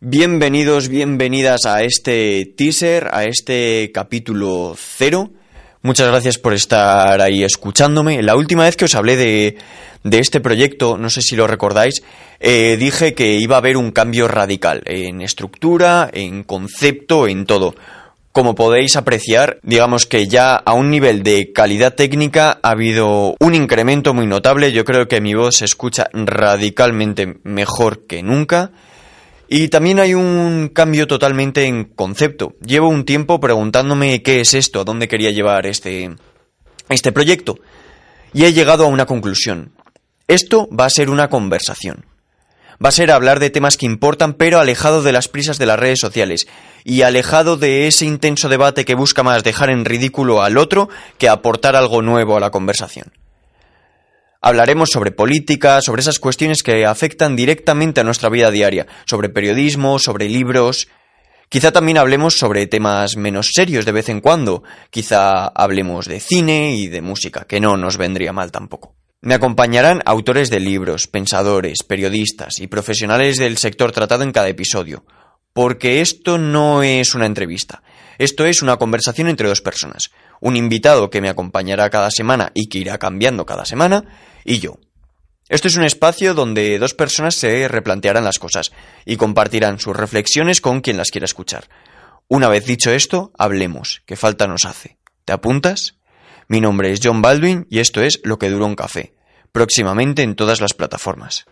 Bienvenidos, bienvenidas a este teaser, a este capítulo cero. Muchas gracias por estar ahí escuchándome. La última vez que os hablé de, de este proyecto, no sé si lo recordáis, eh, dije que iba a haber un cambio radical en estructura, en concepto, en todo. Como podéis apreciar, digamos que ya a un nivel de calidad técnica ha habido un incremento muy notable. Yo creo que mi voz se escucha radicalmente mejor que nunca. Y también hay un cambio totalmente en concepto. Llevo un tiempo preguntándome qué es esto, a dónde quería llevar este, este proyecto. Y he llegado a una conclusión. Esto va a ser una conversación. Va a ser hablar de temas que importan, pero alejado de las prisas de las redes sociales y alejado de ese intenso debate que busca más dejar en ridículo al otro que aportar algo nuevo a la conversación. Hablaremos sobre política, sobre esas cuestiones que afectan directamente a nuestra vida diaria, sobre periodismo, sobre libros. Quizá también hablemos sobre temas menos serios de vez en cuando. Quizá hablemos de cine y de música, que no nos vendría mal tampoco. Me acompañarán autores de libros, pensadores, periodistas y profesionales del sector tratado en cada episodio, porque esto no es una entrevista, esto es una conversación entre dos personas, un invitado que me acompañará cada semana y que irá cambiando cada semana, y yo. Esto es un espacio donde dos personas se replantearán las cosas y compartirán sus reflexiones con quien las quiera escuchar. Una vez dicho esto, hablemos, que falta nos hace. ¿Te apuntas? Mi nombre es John Baldwin y esto es Lo que duró un café, próximamente en todas las plataformas.